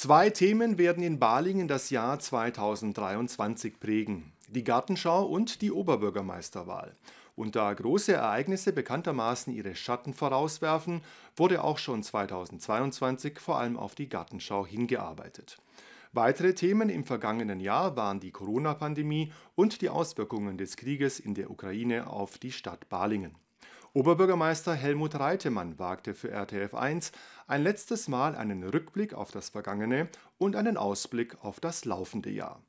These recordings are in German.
Zwei Themen werden in Balingen das Jahr 2023 prägen. Die Gartenschau und die Oberbürgermeisterwahl. Und da große Ereignisse bekanntermaßen ihre Schatten vorauswerfen, wurde auch schon 2022 vor allem auf die Gartenschau hingearbeitet. Weitere Themen im vergangenen Jahr waren die Corona-Pandemie und die Auswirkungen des Krieges in der Ukraine auf die Stadt Balingen. Oberbürgermeister Helmut Reitemann wagte für RTF 1 ein letztes Mal einen Rückblick auf das vergangene und einen Ausblick auf das laufende Jahr.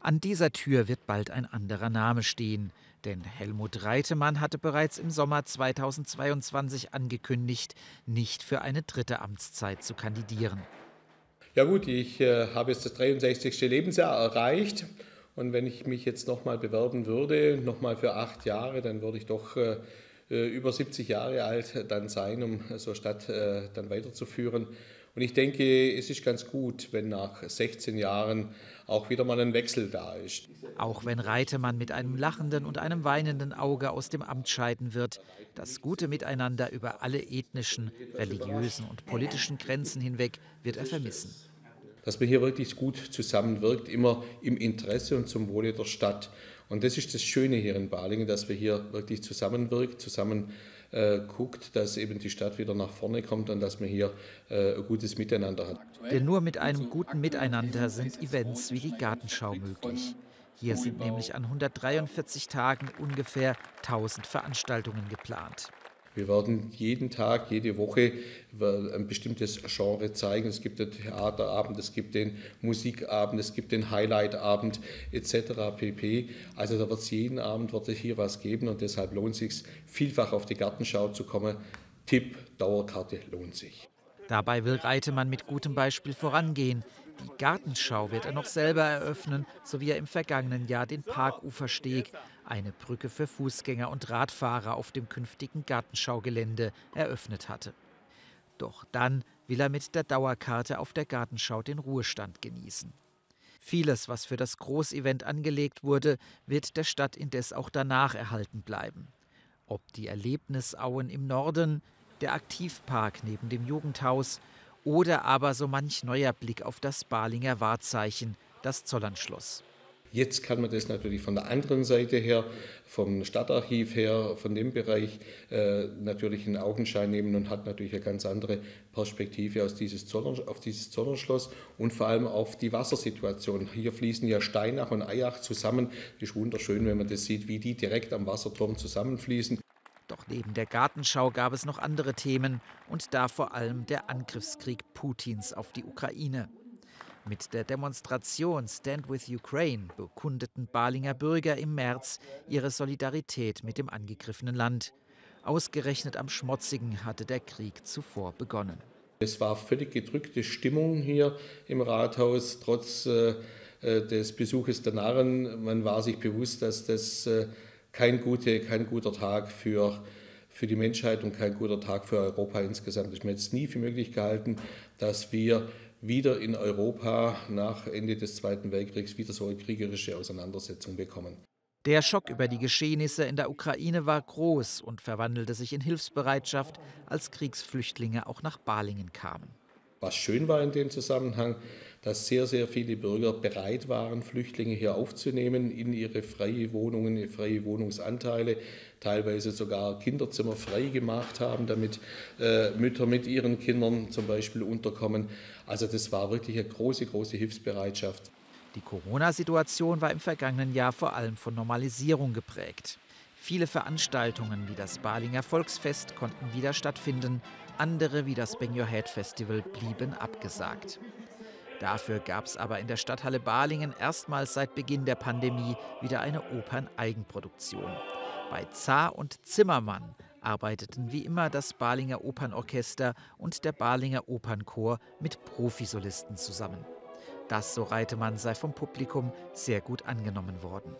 An dieser Tür wird bald ein anderer Name stehen, denn Helmut Reitemann hatte bereits im Sommer 2022 angekündigt, nicht für eine dritte Amtszeit zu kandidieren. Ja gut, ich äh, habe jetzt das 63. Lebensjahr erreicht und wenn ich mich jetzt nochmal bewerben würde, nochmal für acht Jahre, dann würde ich doch äh über 70 Jahre alt dann sein, um so Stadt äh, dann weiterzuführen. Und ich denke, es ist ganz gut, wenn nach 16 Jahren auch wieder mal ein Wechsel da ist. Auch wenn Reitemann mit einem lachenden und einem weinenden Auge aus dem Amt scheiden wird, das gute Miteinander über alle ethnischen, religiösen und politischen Grenzen hinweg wird er vermissen dass man hier wirklich gut zusammenwirkt, immer im Interesse und zum Wohle der Stadt. Und das ist das Schöne hier in Balingen, dass wir hier wirklich zusammenwirkt, zusammen äh, guckt, dass eben die Stadt wieder nach vorne kommt und dass man hier äh, ein gutes Miteinander hat. Denn nur mit einem guten Miteinander sind Events wie die Gartenschau möglich. Hier sind nämlich an 143 Tagen ungefähr 1000 Veranstaltungen geplant. Wir werden jeden Tag, jede Woche ein bestimmtes Genre zeigen. Es gibt den Theaterabend, es gibt den Musikabend, es gibt den Highlightabend etc. pp. Also da wird es jeden Abend wird es hier was geben und deshalb lohnt sich vielfach auf die Gartenschau zu kommen. Tipp, Dauerkarte lohnt sich. Dabei will Reitemann mit gutem Beispiel vorangehen. Die Gartenschau wird er noch selber eröffnen, so wie er im vergangenen Jahr den Parkufersteg, eine Brücke für Fußgänger und Radfahrer auf dem künftigen Gartenschaugelände, eröffnet hatte. Doch dann will er mit der Dauerkarte auf der Gartenschau den Ruhestand genießen. Vieles, was für das Großevent angelegt wurde, wird der Stadt indes auch danach erhalten bleiben. Ob die Erlebnisauen im Norden, der Aktivpark neben dem Jugendhaus oder aber so manch neuer Blick auf das Balinger Wahrzeichen, das Zollernschloss. Jetzt kann man das natürlich von der anderen Seite her, vom Stadtarchiv her, von dem Bereich äh, natürlich in Augenschein nehmen und hat natürlich eine ganz andere Perspektive auf dieses Zollernschloss und vor allem auf die Wassersituation. Hier fließen ja Steinach und Eyach zusammen. Es ist wunderschön, wenn man das sieht, wie die direkt am Wasserturm zusammenfließen. Doch neben der Gartenschau gab es noch andere Themen und da vor allem der Angriffskrieg Putins auf die Ukraine. Mit der Demonstration Stand with Ukraine bekundeten Balinger Bürger im März ihre Solidarität mit dem angegriffenen Land. Ausgerechnet am Schmotzigen hatte der Krieg zuvor begonnen. Es war völlig gedrückte Stimmung hier im Rathaus, trotz äh, äh des Besuches der Narren. Man war sich bewusst, dass das äh, kein, gute, kein guter Tag für, für die Menschheit und kein guter Tag für Europa insgesamt. Ich habe es nie für möglich gehalten, dass wir wieder in Europa nach Ende des Zweiten Weltkriegs wieder so eine kriegerische Auseinandersetzung bekommen. Der Schock über die Geschehnisse in der Ukraine war groß und verwandelte sich in Hilfsbereitschaft, als Kriegsflüchtlinge auch nach Balingen kamen. Was schön war in dem Zusammenhang, dass sehr, sehr viele Bürger bereit waren, Flüchtlinge hier aufzunehmen in ihre freie Wohnungen, ihre freie Wohnungsanteile, teilweise sogar Kinderzimmer frei gemacht haben, damit äh, Mütter mit ihren Kindern zum Beispiel unterkommen. Also das war wirklich eine große, große Hilfsbereitschaft. Die Corona-Situation war im vergangenen Jahr vor allem von Normalisierung geprägt. Viele Veranstaltungen wie das Balinger Volksfest konnten wieder stattfinden, andere wie das Bang Your Head Festival blieben abgesagt. Dafür gab es aber in der Stadthalle Balingen erstmals seit Beginn der Pandemie wieder eine Operneigenproduktion. Bei Zar und Zimmermann arbeiteten wie immer das Balinger Opernorchester und der Balinger Opernchor mit Profisolisten zusammen. Das, so Reitemann, sei vom Publikum sehr gut angenommen worden.